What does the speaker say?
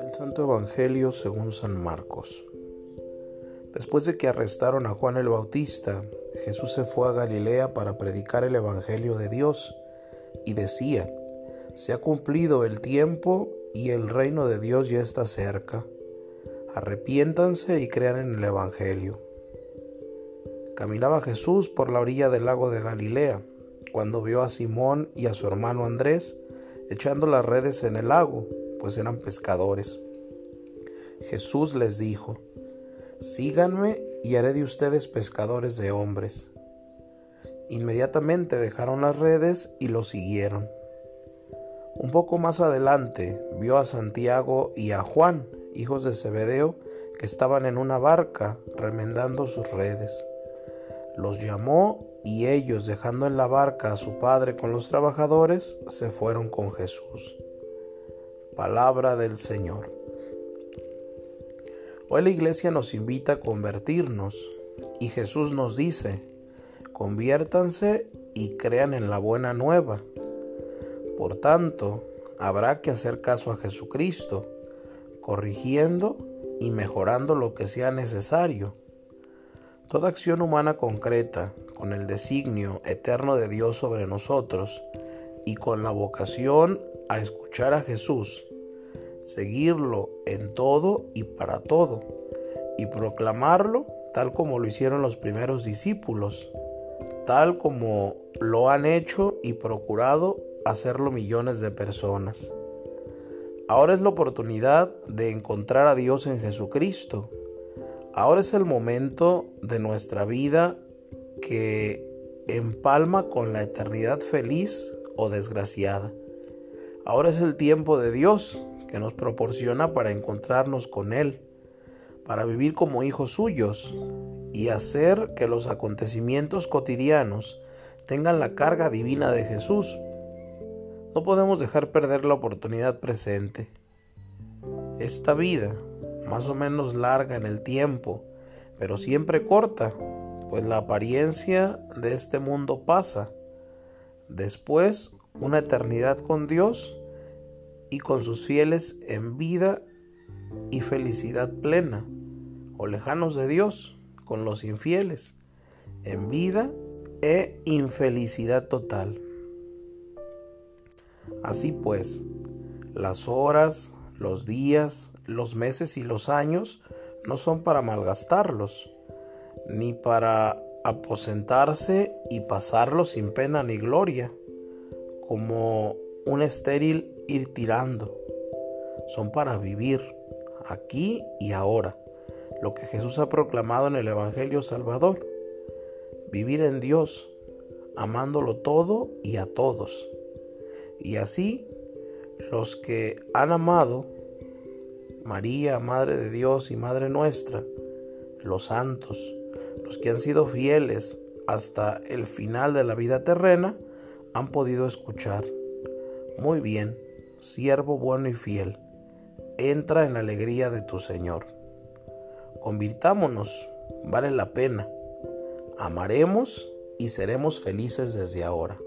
El Santo Evangelio según San Marcos. Después de que arrestaron a Juan el Bautista, Jesús se fue a Galilea para predicar el Evangelio de Dios y decía, se ha cumplido el tiempo y el reino de Dios ya está cerca. Arrepiéntanse y crean en el Evangelio. Caminaba Jesús por la orilla del lago de Galilea, cuando vio a Simón y a su hermano Andrés echando las redes en el lago, pues eran pescadores. Jesús les dijo, Síganme y haré de ustedes pescadores de hombres. Inmediatamente dejaron las redes y lo siguieron. Un poco más adelante vio a Santiago y a Juan, hijos de Zebedeo, que estaban en una barca remendando sus redes. Los llamó y ellos, dejando en la barca a su padre con los trabajadores, se fueron con Jesús. Palabra del Señor. Hoy la iglesia nos invita a convertirnos y Jesús nos dice, conviértanse y crean en la buena nueva. Por tanto, habrá que hacer caso a Jesucristo, corrigiendo y mejorando lo que sea necesario Toda acción humana concreta, con el designio eterno de Dios sobre nosotros y con la vocación a escuchar a Jesús, seguirlo en todo y para todo, y proclamarlo tal como lo hicieron los primeros discípulos, tal como lo han hecho y procurado hacerlo millones de personas. Ahora es la oportunidad de encontrar a Dios en Jesucristo Ahora es el momento de nuestra vida que empalma con la eternidad feliz o desgraciada. Ahora es el tiempo de Dios que nos proporciona para encontrarnos con Él, para vivir como hijos suyos y hacer que los acontecimientos cotidianos tengan la carga divina de Jesús. No podemos dejar perder la oportunidad presente. Esta vida más o menos larga en el tiempo, pero siempre corta, pues la apariencia de este mundo pasa. Después, una eternidad con Dios y con sus fieles en vida y felicidad plena, o lejanos de Dios, con los infieles, en vida e infelicidad total. Así pues, las horas, los días, los meses y los años no son para malgastarlos, ni para aposentarse y pasarlos sin pena ni gloria, como un estéril ir tirando. Son para vivir aquí y ahora, lo que Jesús ha proclamado en el Evangelio Salvador. Vivir en Dios, amándolo todo y a todos. Y así los que han amado, María, Madre de Dios y Madre nuestra, los santos, los que han sido fieles hasta el final de la vida terrena, han podido escuchar. Muy bien, siervo bueno y fiel, entra en la alegría de tu Señor. Convirtámonos, vale la pena. Amaremos y seremos felices desde ahora.